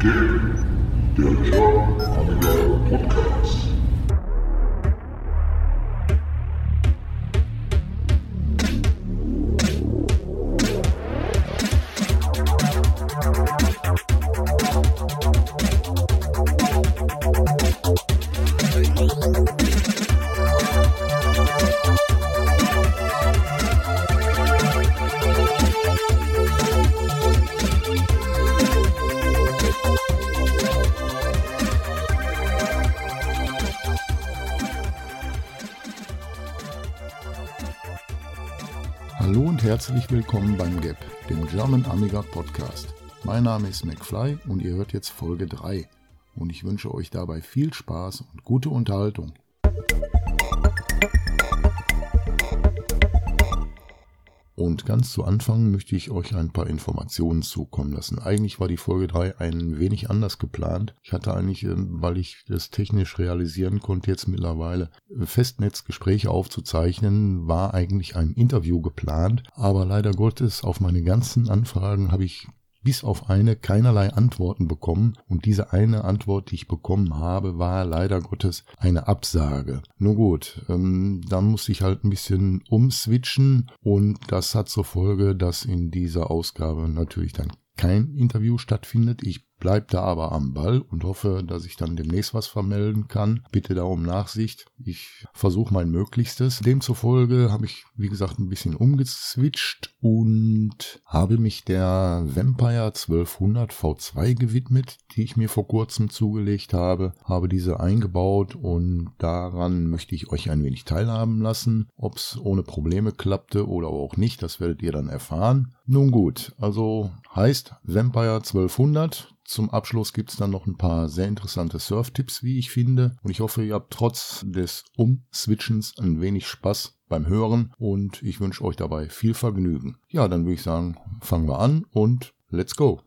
Game, German Amiga Podcast. Hallo und herzlich willkommen beim GAP, dem German Amiga Podcast. Mein Name ist McFly und ihr hört jetzt Folge 3 und ich wünsche euch dabei viel Spaß und gute Unterhaltung. Und ganz zu Anfang möchte ich euch ein paar Informationen zukommen lassen. Eigentlich war die Folge 3 ein wenig anders geplant. Ich hatte eigentlich, äh, weil ich das technisch realisieren konnte, jetzt mittlerweile äh, Festnetzgespräche aufzuzeichnen, war eigentlich ein Interview geplant. Aber leider Gottes, auf meine ganzen Anfragen habe ich bis auf eine keinerlei Antworten bekommen und diese eine Antwort, die ich bekommen habe, war leider Gottes eine Absage. Nur gut, ähm, dann musste ich halt ein bisschen umswitchen und das hat zur Folge, dass in dieser Ausgabe natürlich dann kein Interview stattfindet. Ich bleibe da aber am Ball und hoffe, dass ich dann demnächst was vermelden kann. Bitte da um Nachsicht. Ich versuche mein Möglichstes. Demzufolge habe ich, wie gesagt, ein bisschen umgeswitcht und habe mich der Vampire 1200 V2 gewidmet, die ich mir vor kurzem zugelegt habe. Habe diese eingebaut und daran möchte ich euch ein wenig teilhaben lassen. Ob es ohne Probleme klappte oder auch nicht, das werdet ihr dann erfahren. Nun gut, also heißt Vampire 1200 zum Abschluss gibt es dann noch ein paar sehr interessante Surf-Tipps, wie ich finde. Und ich hoffe, ihr habt trotz des Umswitchens ein wenig Spaß beim Hören und ich wünsche euch dabei viel Vergnügen. Ja, dann würde ich sagen, fangen wir an und let's go.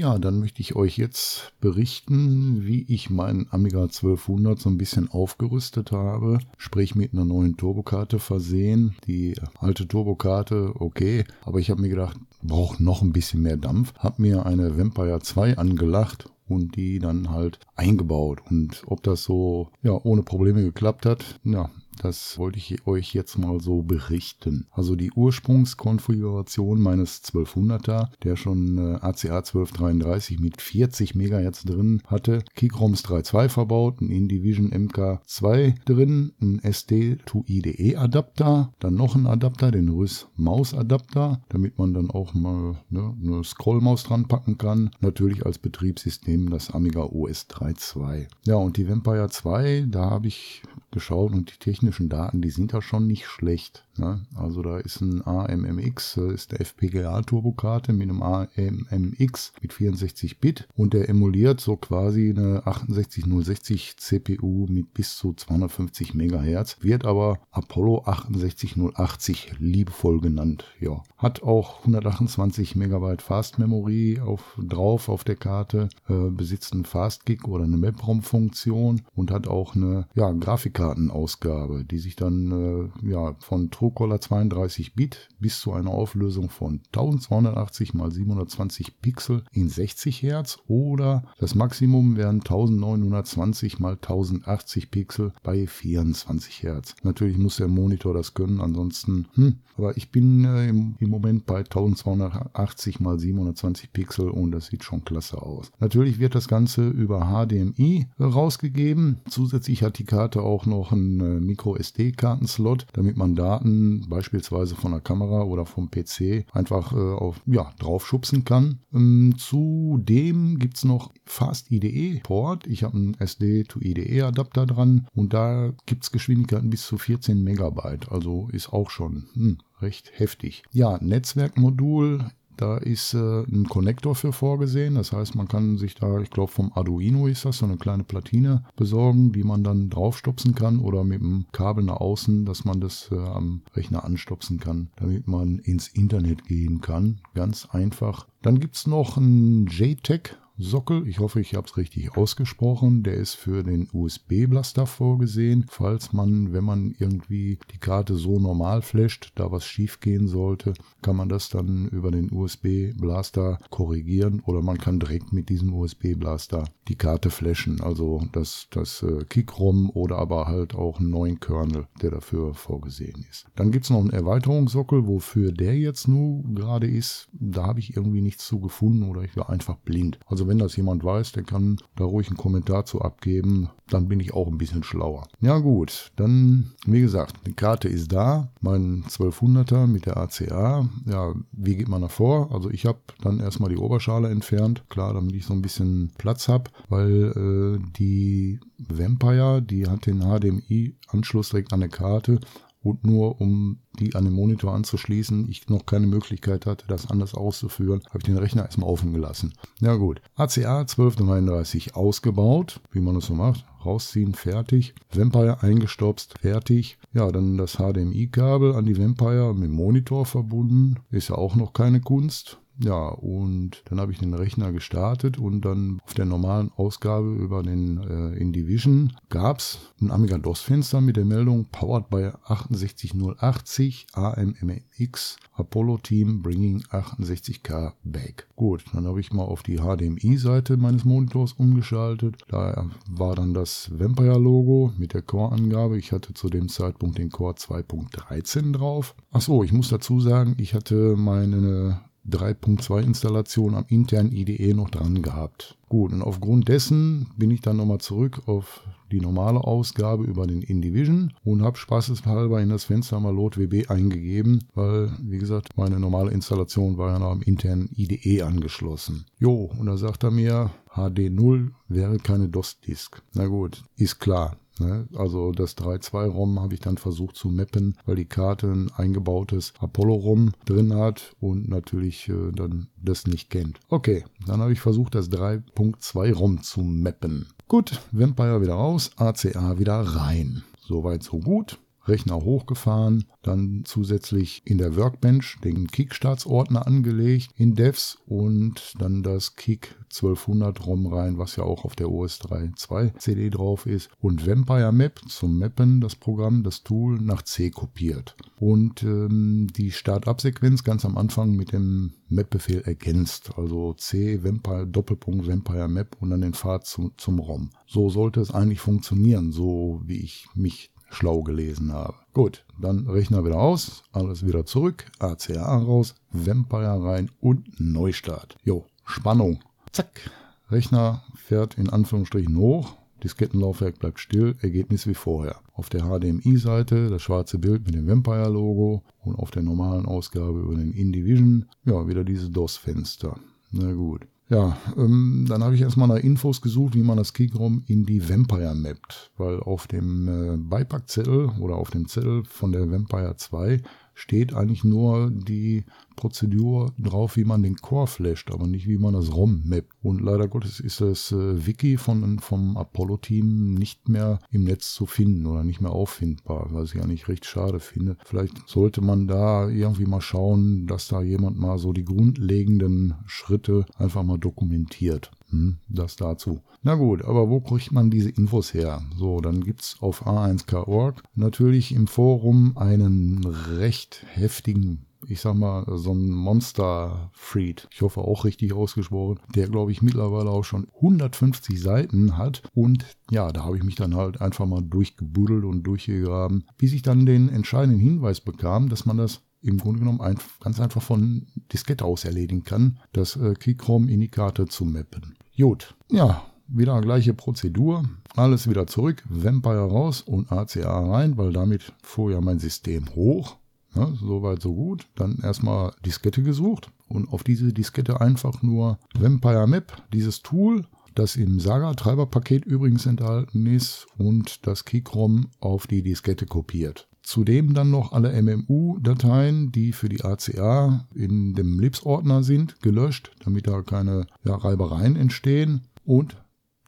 Ja, dann möchte ich euch jetzt berichten, wie ich meinen Amiga 1200 so ein bisschen aufgerüstet habe, sprich mit einer neuen Turbokarte versehen. Die alte Turbokarte, okay, aber ich habe mir gedacht, braucht noch ein bisschen mehr Dampf. Habe mir eine Vampire 2 angelacht und die dann halt eingebaut. Und ob das so ja ohne Probleme geklappt hat, ja, das wollte ich euch jetzt mal so berichten. Also die Ursprungskonfiguration meines 1200er, der schon äh, ACA 1233 mit 40 MHz drin hatte, Keychroms 3.2 verbaut, ein Indivision MK2 drin, ein SD to IDE Adapter, dann noch ein Adapter, den Rüss Maus Adapter, damit man dann auch mal ne, eine Scrollmaus dran packen kann. Natürlich als Betriebssystem das Amiga OS 3.2. Ja, und die Vampire 2, da habe ich geschaut und die technischen Daten, die sind da schon nicht schlecht. Ne? Also da ist ein AMMX, das ist der FPGA-Turbokarte mit einem AMMX mit 64 Bit und der emuliert so quasi eine 68060 CPU mit bis zu 250 MHz, wird aber Apollo 68080 liebevoll genannt. Ja, hat auch 128 MB Fast Memory auf, drauf auf der Karte, äh, besitzt einen Fast Gig oder eine MapROM-Funktion und hat auch eine ja, Grafikkartenausgabe, die sich dann äh, ja, von Truecaller 32 Bit bis zu einer Auflösung von 1280 x 720 Pixel in 60 Hertz oder das Maximum wären 1920 x 1080 Pixel bei 24 Hertz. Natürlich muss der Monitor das können, ansonsten, hm, aber ich bin äh, im, im Moment bei 1280 x 720 Pixel und das sieht schon klasse aus. Natürlich wird das Ganze über HDMI rausgegeben. Zusätzlich hat die Karte auch noch einen äh, Micro SD-Kartenslot, damit man Daten beispielsweise von der Kamera oder vom PC einfach äh, auf, ja, draufschubsen kann. Ähm, zudem gibt es noch Fast IDE Port. Ich habe einen SD to IDE Adapter dran und da gibt es Geschwindigkeiten bis zu 14 Megabyte. Also ist auch schon hm, recht heftig. Ja, Netzwerkmodul da ist äh, ein Konnektor für vorgesehen. Das heißt, man kann sich da, ich glaube vom Arduino ist das, so eine kleine Platine besorgen, die man dann draufstopsen kann oder mit dem Kabel nach außen, dass man das äh, am Rechner anstopsen kann, damit man ins Internet gehen kann. Ganz einfach. Dann gibt es noch ein JTAG Sockel. Ich hoffe, ich habe es richtig ausgesprochen. Der ist für den USB-Blaster vorgesehen. Falls man, wenn man irgendwie die Karte so normal flasht, da was schief gehen sollte, kann man das dann über den USB-Blaster korrigieren oder man kann direkt mit diesem USB-Blaster die Karte flashen. Also das, das äh, Kick-ROM oder aber halt auch einen neuen Kernel, der dafür vorgesehen ist. Dann gibt es noch einen Erweiterungssockel, wofür der jetzt nur gerade ist. Da habe ich irgendwie nichts zu gefunden oder ich war einfach blind. Also wenn das jemand weiß, der kann da ruhig einen Kommentar zu abgeben. Dann bin ich auch ein bisschen schlauer. Ja gut, dann wie gesagt, die Karte ist da. Mein 1200er mit der ACA. Ja, wie geht man da vor? Also ich habe dann erstmal die Oberschale entfernt. Klar, damit ich so ein bisschen Platz habe, weil äh, die Vampire, die hat den HDMI-Anschluss direkt an der Karte und nur um die an den Monitor anzuschließen, ich noch keine Möglichkeit hatte, das anders auszuführen, habe ich den Rechner erstmal offen gelassen. Ja gut, ACA 1239 ausgebaut, wie man das so macht, rausziehen, fertig, Vampire eingestopst, fertig. Ja, dann das HDMI-Kabel an die Vampire mit dem Monitor verbunden, ist ja auch noch keine Kunst. Ja, und dann habe ich den Rechner gestartet und dann auf der normalen Ausgabe über den äh, InDivision gab es ein Amiga DOS-Fenster mit der Meldung Powered by 68080 AMMX Apollo Team Bringing 68K Back. Gut, dann habe ich mal auf die HDMI-Seite meines Monitors umgeschaltet. Da war dann das Vampire-Logo mit der Core-Angabe. Ich hatte zu dem Zeitpunkt den Core 2.13 drauf. Achso, ich muss dazu sagen, ich hatte meine 3.2 Installation am internen IDE noch dran gehabt. Gut, und aufgrund dessen bin ich dann nochmal zurück auf die normale Ausgabe über den InDivision und habe spaßeshalber in das Fenster mal LoadWB eingegeben, weil, wie gesagt, meine normale Installation war ja noch am internen IDE angeschlossen. Jo, und da sagt er mir, HD0 wäre keine DOS-Disk. Na gut, ist klar. Ne? Also das 3.2-ROM habe ich dann versucht zu mappen, weil die Karte ein eingebautes Apollo-ROM drin hat und natürlich äh, dann das nicht kennt. Okay, dann habe ich versucht, das 3.2-ROM zu mappen. Gut, Vampire wieder raus, ACA wieder rein. Soweit so gut. Rechner hochgefahren, dann zusätzlich in der Workbench den Kickstarts-Ordner angelegt in Devs und dann das Kick 1200 ROM rein, was ja auch auf der OS 3.2 CD drauf ist und Vampire Map zum Mappen, das Programm, das Tool nach C kopiert und ähm, die Start-up-Sequenz ganz am Anfang mit dem Map-Befehl ergänzt, also C Vampire Doppelpunkt Vampire Map und dann den Pfad zu, zum ROM. So sollte es eigentlich funktionieren, so wie ich mich schlau gelesen habe. Gut, dann Rechner wieder aus, alles wieder zurück, ACA raus, Vampire rein und Neustart. Jo, Spannung. Zack, Rechner fährt in Anführungsstrichen hoch, Diskettenlaufwerk bleibt still, Ergebnis wie vorher. Auf der HDMI-Seite das schwarze Bild mit dem Vampire-Logo und auf der normalen Ausgabe über den InDivision, ja, wieder dieses DOS-Fenster. Na gut. Ja, ähm, dann habe ich erstmal nach Infos gesucht, wie man das Kickrom in die Vampire mappt, weil auf dem äh, Beipackzettel oder auf dem Zettel von der Vampire 2 steht eigentlich nur die Prozedur drauf, wie man den Core flasht, aber nicht wie man das ROM mappt. Und leider Gottes ist das äh, Wiki von, vom Apollo-Team nicht mehr im Netz zu finden oder nicht mehr auffindbar, was ich eigentlich recht schade finde. Vielleicht sollte man da irgendwie mal schauen, dass da jemand mal so die grundlegenden Schritte einfach mal dokumentiert. Hm, das dazu. Na gut, aber wo kriegt man diese Infos her? So, dann gibt es auf a1k.org natürlich im Forum einen recht heftigen ich sag mal, so ein Monster-Freed, ich hoffe auch richtig ausgesprochen, der glaube ich mittlerweile auch schon 150 Seiten hat. Und ja, da habe ich mich dann halt einfach mal durchgebuddelt und durchgegraben, bis ich dann den entscheidenden Hinweis bekam, dass man das im Grunde genommen ein, ganz einfach von Diskette aus erledigen kann, das äh, Keychrome-Indikator zu mappen. Gut, ja, wieder gleiche Prozedur. Alles wieder zurück, Vampire raus und ACA rein, weil damit fuhr ja mein System hoch. Ja, Soweit, so gut. Dann erstmal Diskette gesucht und auf diese Diskette einfach nur Vampire Map, dieses Tool, das im Saga-Treiberpaket übrigens enthalten ist und das Keychrome auf die Diskette kopiert. Zudem dann noch alle MMU-Dateien, die für die ACA in dem Libs-Ordner sind, gelöscht, damit da keine ja, Reibereien entstehen. Und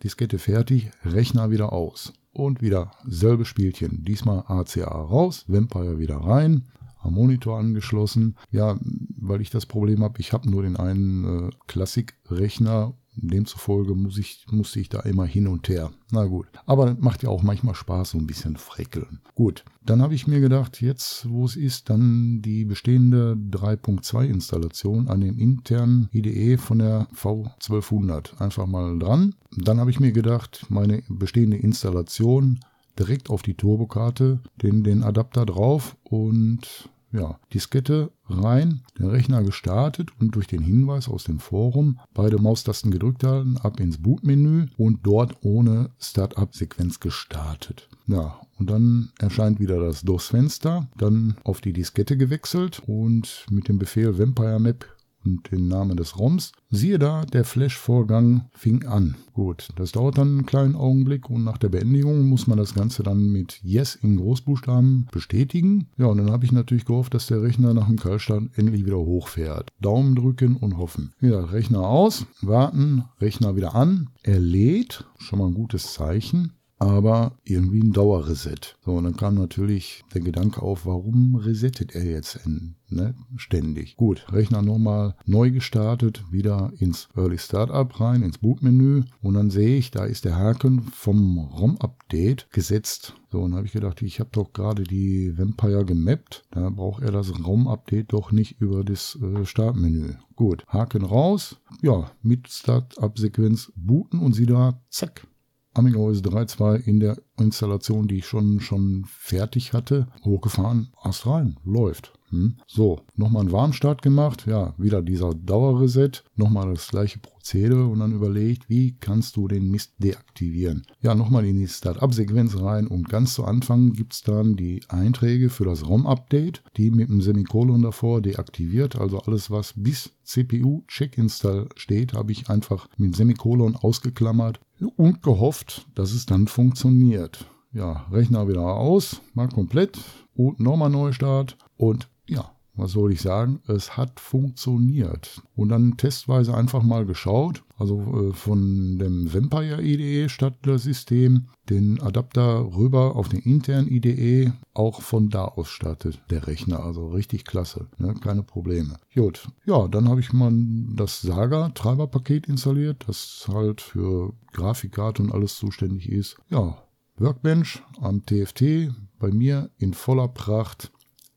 Diskette fertig, Rechner wieder aus. Und wieder selbe Spielchen. Diesmal ACA raus, Vampire wieder rein, am Monitor angeschlossen. Ja, weil ich das Problem habe, ich habe nur den einen äh, Klassik-Rechner Demzufolge muss ich, musste ich da immer hin und her. Na gut. Aber macht ja auch manchmal Spaß, so ein bisschen freckeln. Gut. Dann habe ich mir gedacht, jetzt, wo es ist, dann die bestehende 3.2 Installation an dem internen IDE von der V1200 einfach mal dran. Dann habe ich mir gedacht, meine bestehende Installation direkt auf die Turbokarte, den, den Adapter drauf und ja, Diskette rein, den Rechner gestartet und durch den Hinweis aus dem Forum beide Maustasten gedrückt halten, ab ins Bootmenü und dort ohne Startup-Sequenz gestartet. Ja, und dann erscheint wieder das DOS-Fenster, dann auf die Diskette gewechselt und mit dem Befehl Vampire Map und den Namen des ROMs. Siehe da, der Flash-Vorgang fing an. Gut, das dauert dann einen kleinen Augenblick und nach der Beendigung muss man das Ganze dann mit Yes in Großbuchstaben bestätigen. Ja, und dann habe ich natürlich gehofft, dass der Rechner nach dem Kaltstart endlich wieder hochfährt. Daumen drücken und hoffen. Ja, Rechner aus, warten, Rechner wieder an. Er lädt, schon mal ein gutes Zeichen aber irgendwie ein Dauerreset. So, und dann kam natürlich der Gedanke auf, warum resettet er jetzt in, ne, ständig? Gut, Rechner nochmal neu gestartet, wieder ins Early Startup rein, ins Bootmenü und dann sehe ich, da ist der Haken vom ROM-Update gesetzt. So, und dann habe ich gedacht, ich habe doch gerade die Vampire gemappt, da braucht er das ROM-Update doch nicht über das äh, Startmenü. Gut, Haken raus, ja, mit Startup-Sequenz booten und sie da, zack, Amiga OS 3.2 in der Installation, die ich schon, schon fertig hatte, hochgefahren, Ast rein, läuft. Hm. So, nochmal einen Warmstart gemacht, ja, wieder dieser Dauerreset, nochmal das gleiche Prozedere und dann überlegt, wie kannst du den Mist deaktivieren. Ja, nochmal in die Start-up-Sequenz rein und ganz zu Anfang gibt es dann die Einträge für das ROM-Update, die mit dem Semikolon davor deaktiviert, also alles, was bis CPU Check Install steht, habe ich einfach mit Semikolon ausgeklammert und gehofft, dass es dann funktioniert. Ja, Rechner wieder aus, mal komplett und nochmal Neustart und ja, was soll ich sagen, es hat funktioniert. Und dann testweise einfach mal geschaut, also äh, von dem Vampire IDE statt das System, den Adapter rüber auf den internen IDE, auch von da aus startet der Rechner, also richtig klasse, ne? keine Probleme. Gut, ja, dann habe ich mal das Saga Treiberpaket installiert, das halt für Grafikkarte und alles zuständig ist. Ja, Workbench am TFT bei mir in voller Pracht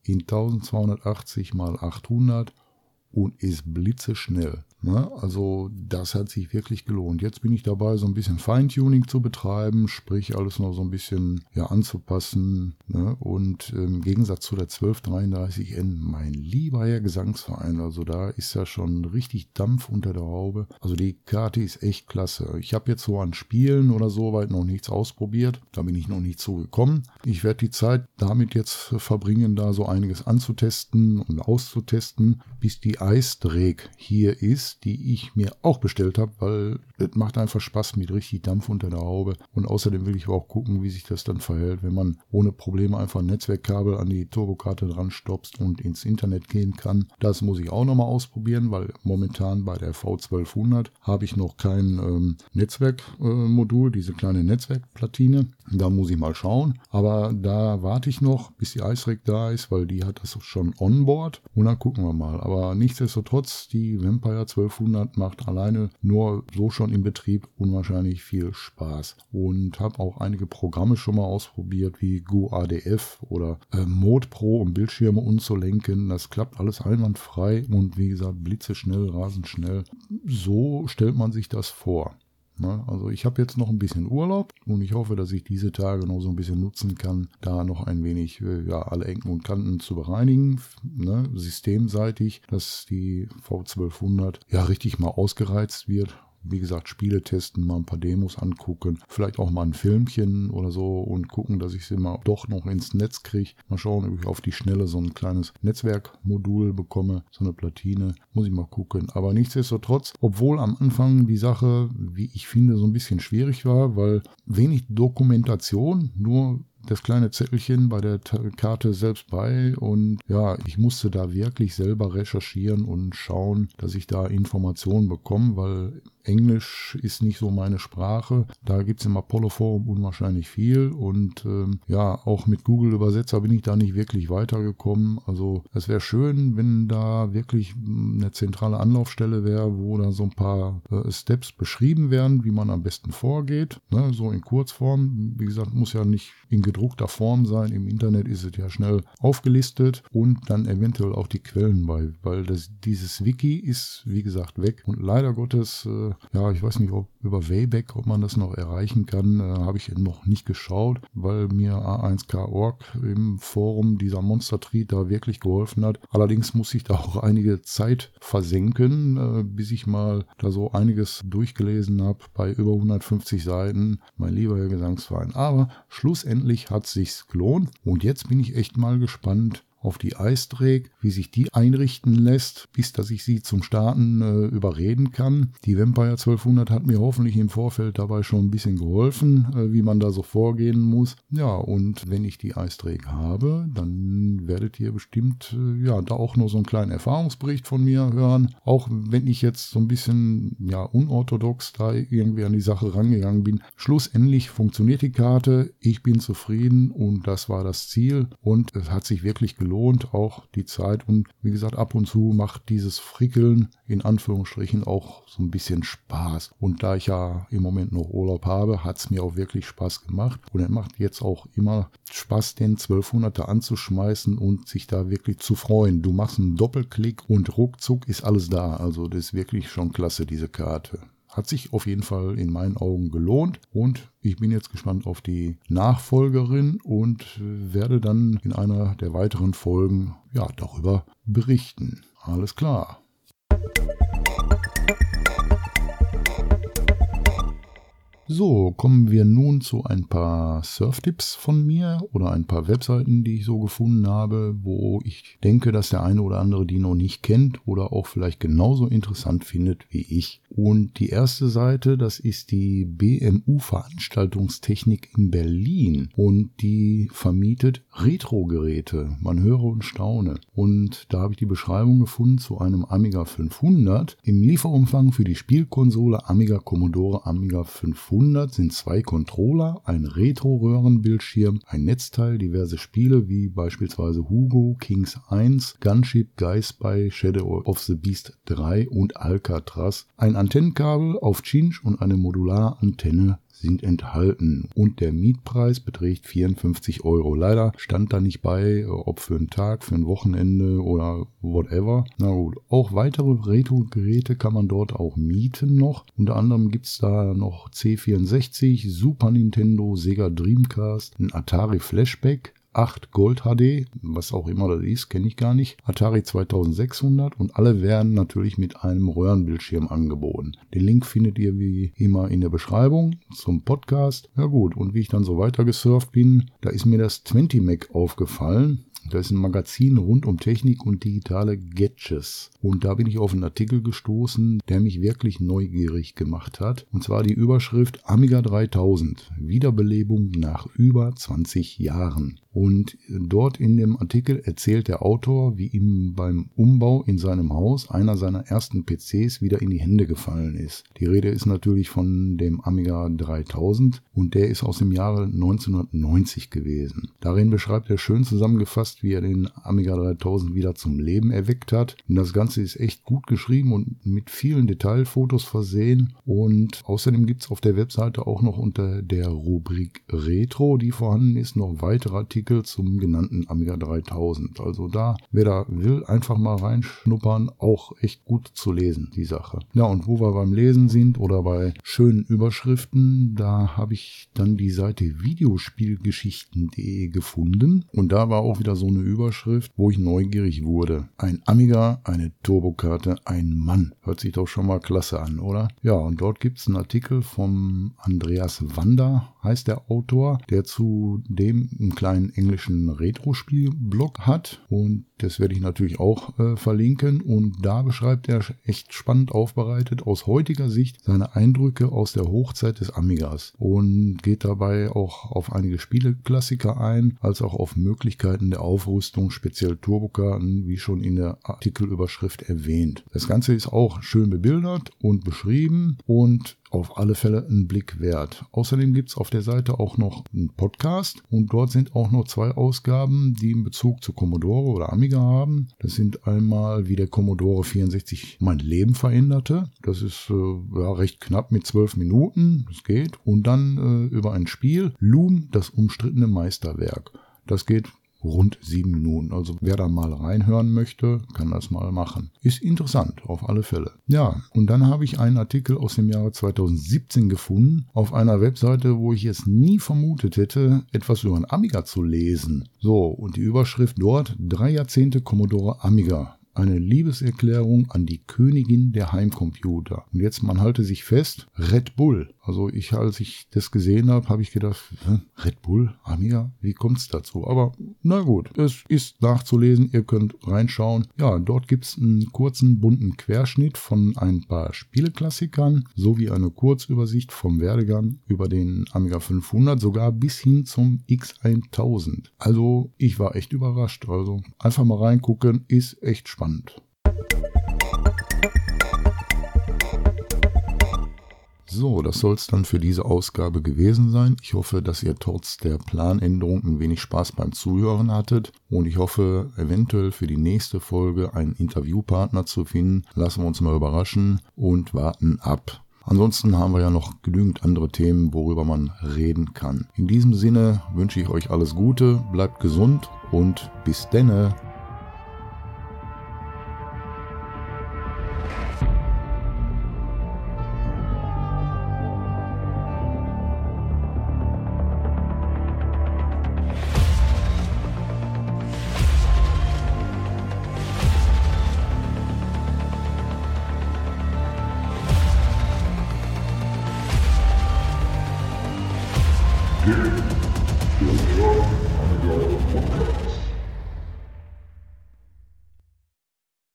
in 1280 mal 800 und ist blitzeschnell. Ne? Also das hat sich wirklich gelohnt. Jetzt bin ich dabei, so ein bisschen Feintuning zu betreiben, sprich alles noch so ein bisschen ja, anzupassen. Ne? Und im Gegensatz zu der 1233N, mein lieber Herr Gesangsverein, also da ist ja schon richtig Dampf unter der Haube. Also die Karte ist echt klasse. Ich habe jetzt so an Spielen oder so weit noch nichts ausprobiert. Da bin ich noch nicht zugekommen. Ich werde die Zeit damit jetzt verbringen, da so einiges anzutesten und auszutesten, bis die Eisdreck hier ist die ich mir auch bestellt habe, weil es macht einfach Spaß mit richtig Dampf unter der Haube. Und außerdem will ich auch gucken, wie sich das dann verhält, wenn man ohne Probleme einfach ein Netzwerkkabel an die Turbokarte dran stopst und ins Internet gehen kann. Das muss ich auch nochmal ausprobieren, weil momentan bei der V1200 habe ich noch kein ähm, Netzwerkmodul, äh, diese kleine Netzwerkplatine. Da muss ich mal schauen. Aber da warte ich noch, bis die iSREC da ist, weil die hat das schon onboard. Und dann gucken wir mal. Aber nichtsdestotrotz, die Vampire 1200 macht alleine nur so schon im Betrieb unwahrscheinlich viel Spaß. Und habe auch einige Programme schon mal ausprobiert, wie GoADF oder äh, Mode Pro, um Bildschirme umzulenken. Das klappt alles einwandfrei und wie gesagt, blitzeschnell, rasend schnell. So stellt man sich das vor. Ne? Also ich habe jetzt noch ein bisschen Urlaub und ich hoffe, dass ich diese Tage noch so ein bisschen nutzen kann, da noch ein wenig äh, ja, alle Ecken und Kanten zu bereinigen, ne? systemseitig, dass die V1200 ja richtig mal ausgereizt wird wie gesagt, Spiele testen, mal ein paar Demos angucken, vielleicht auch mal ein Filmchen oder so und gucken, dass ich sie mal doch noch ins Netz kriege. Mal schauen, ob ich auf die Schnelle so ein kleines Netzwerkmodul bekomme, so eine Platine. Muss ich mal gucken. Aber nichtsdestotrotz, obwohl am Anfang die Sache, wie ich finde, so ein bisschen schwierig war, weil wenig Dokumentation, nur das kleine Zettelchen bei der Karte selbst bei und ja, ich musste da wirklich selber recherchieren und schauen, dass ich da Informationen bekomme, weil Englisch ist nicht so meine Sprache. Da gibt es im Apollo-Forum unwahrscheinlich viel und ähm, ja, auch mit Google-Übersetzer bin ich da nicht wirklich weitergekommen. Also es wäre schön, wenn da wirklich eine zentrale Anlaufstelle wäre, wo da so ein paar äh, Steps beschrieben werden, wie man am besten vorgeht. Ne? So in Kurzform. Wie gesagt, muss ja nicht in gedruckter Form sein. Im Internet ist es ja schnell aufgelistet und dann eventuell auch die Quellen bei, weil das, dieses Wiki ist, wie gesagt, weg. Und leider Gottes, äh, ja, ich weiß nicht, ob über Wayback, ob man das noch erreichen kann, äh, habe ich noch nicht geschaut, weil mir A1K.org im Forum dieser Monster Treat da wirklich geholfen hat. Allerdings muss ich da auch einige Zeit versenken, äh, bis ich mal da so einiges durchgelesen habe bei über 150 Seiten. Mein lieber Herr Gesangsverein. Aber schlussendlich hat sich's gelohnt und jetzt bin ich echt mal gespannt, auf die Eisträg, wie sich die einrichten lässt, bis dass ich sie zum Starten äh, überreden kann. Die Vampire 1200 hat mir hoffentlich im Vorfeld dabei schon ein bisschen geholfen, äh, wie man da so vorgehen muss. Ja, und wenn ich die Eisträg habe, dann werdet ihr bestimmt äh, ja da auch nur so einen kleinen Erfahrungsbericht von mir hören. Auch wenn ich jetzt so ein bisschen ja unorthodox da irgendwie an die Sache rangegangen bin. Schlussendlich funktioniert die Karte. Ich bin zufrieden und das war das Ziel und es hat sich wirklich gelohnt lohnt auch die Zeit und wie gesagt, ab und zu macht dieses Frickeln in Anführungsstrichen auch so ein bisschen Spaß. Und da ich ja im Moment noch Urlaub habe, hat es mir auch wirklich Spaß gemacht und es macht jetzt auch immer Spaß, den 1200er anzuschmeißen und sich da wirklich zu freuen. Du machst einen Doppelklick und ruckzuck ist alles da. Also das ist wirklich schon klasse, diese Karte. Hat sich auf jeden Fall in meinen Augen gelohnt und ich bin jetzt gespannt auf die Nachfolgerin und werde dann in einer der weiteren Folgen ja darüber berichten. Alles klar. So, kommen wir nun zu ein paar Surftipps von mir oder ein paar Webseiten, die ich so gefunden habe, wo ich denke, dass der eine oder andere die noch nicht kennt oder auch vielleicht genauso interessant findet wie ich. Und die erste Seite, das ist die BMU Veranstaltungstechnik in Berlin und die vermietet Retro-Geräte. Man höre und staune. Und da habe ich die Beschreibung gefunden zu einem Amiga 500 im Lieferumfang für die Spielkonsole Amiga Commodore Amiga 500 500 sind zwei Controller, ein Retro-Röhrenbildschirm, ein Netzteil, diverse Spiele wie beispielsweise Hugo, Kings 1, Gunship, Guy Spy, Shadow of the Beast 3 und Alcatraz, ein Antennenkabel auf Cinch und eine Modularantenne sind enthalten und der Mietpreis beträgt 54 Euro. Leider stand da nicht bei, ob für einen Tag, für ein Wochenende oder whatever. Na gut, auch weitere Retro-Geräte kann man dort auch mieten noch. Unter anderem gibt es da noch C64, Super Nintendo, Sega Dreamcast, ein Atari Flashback, 8 Gold HD, was auch immer das ist, kenne ich gar nicht, Atari 2600 und alle werden natürlich mit einem Röhrenbildschirm angeboten. Den Link findet ihr wie immer in der Beschreibung zum Podcast. Ja gut, und wie ich dann so weiter gesurft bin, da ist mir das 20 Mac aufgefallen. Das ist ein Magazin rund um Technik und digitale Gadgets. Und da bin ich auf einen Artikel gestoßen, der mich wirklich neugierig gemacht hat. Und zwar die Überschrift Amiga 3000. Wiederbelebung nach über 20 Jahren. Und dort in dem Artikel erzählt der Autor, wie ihm beim Umbau in seinem Haus einer seiner ersten PCs wieder in die Hände gefallen ist. Die Rede ist natürlich von dem Amiga 3000 und der ist aus dem Jahre 1990 gewesen. Darin beschreibt er schön zusammengefasst, wie er den Amiga 3000 wieder zum Leben erweckt hat. Und das Ganze ist echt gut geschrieben und mit vielen Detailfotos versehen. Und außerdem gibt es auf der Webseite auch noch unter der Rubrik Retro, die vorhanden ist, noch weitere Artikel Artikel zum genannten Amiga 3000. Also da, wer da will, einfach mal reinschnuppern, auch echt gut zu lesen, die Sache. Ja, und wo wir beim Lesen sind oder bei schönen Überschriften, da habe ich dann die Seite videospielgeschichten.de gefunden und da war auch wieder so eine Überschrift, wo ich neugierig wurde. Ein Amiga, eine Turbokarte, ein Mann. Hört sich doch schon mal klasse an, oder? Ja, und dort gibt es einen Artikel vom Andreas Wander, heißt der Autor, der zu dem einen kleinen englischen Retro-Spiel-Blog hat. Und Das werde ich natürlich auch äh, verlinken. Und da beschreibt er echt spannend aufbereitet aus heutiger Sicht seine Eindrücke aus der Hochzeit des Amigas und geht dabei auch auf einige Spieleklassiker ein, als auch auf Möglichkeiten der Aufrüstung, speziell Turbokarten, wie schon in der Artikelüberschrift erwähnt. Das Ganze ist auch schön bebildert und beschrieben und auf alle Fälle einen Blick wert. Außerdem gibt es auf der Seite auch noch einen Podcast und dort sind auch noch zwei Ausgaben, die einen Bezug zu Commodore oder Amiga haben. Das sind einmal, wie der Commodore 64 mein Leben veränderte. Das ist äh, ja, recht knapp mit zwölf Minuten. Das geht. Und dann äh, über ein Spiel, Loom, das umstrittene Meisterwerk. Das geht rund sieben Minuten. Also wer da mal reinhören möchte, kann das mal machen. Ist interessant, auf alle Fälle. Ja, und dann habe ich einen Artikel aus dem Jahre 2017 gefunden, auf einer Webseite, wo ich es nie vermutet hätte, etwas über ein Amiga zu lesen. So, und die Überschrift dort, drei Jahrzehnte Commodore Amiga eine Liebeserklärung an die Königin der Heimcomputer. Und jetzt, man halte sich fest, Red Bull. Also ich, als ich das gesehen habe, habe ich gedacht, Red Bull, Amiga, wie kommt es dazu? Aber na gut, es ist nachzulesen, ihr könnt reinschauen. Ja, dort gibt es einen kurzen, bunten Querschnitt von ein paar Spieleklassikern sowie eine Kurzübersicht vom Werdegang über den Amiga 500, sogar bis hin zum X1000. Also ich war echt überrascht. Also einfach mal reingucken, ist echt spannend. So, das soll es dann für diese Ausgabe gewesen sein. Ich hoffe, dass ihr trotz der Planänderung ein wenig Spaß beim Zuhören hattet und ich hoffe, eventuell für die nächste Folge einen Interviewpartner zu finden. Lassen wir uns mal überraschen und warten ab. Ansonsten haben wir ja noch genügend andere Themen, worüber man reden kann. In diesem Sinne wünsche ich euch alles Gute, bleibt gesund und bis denne.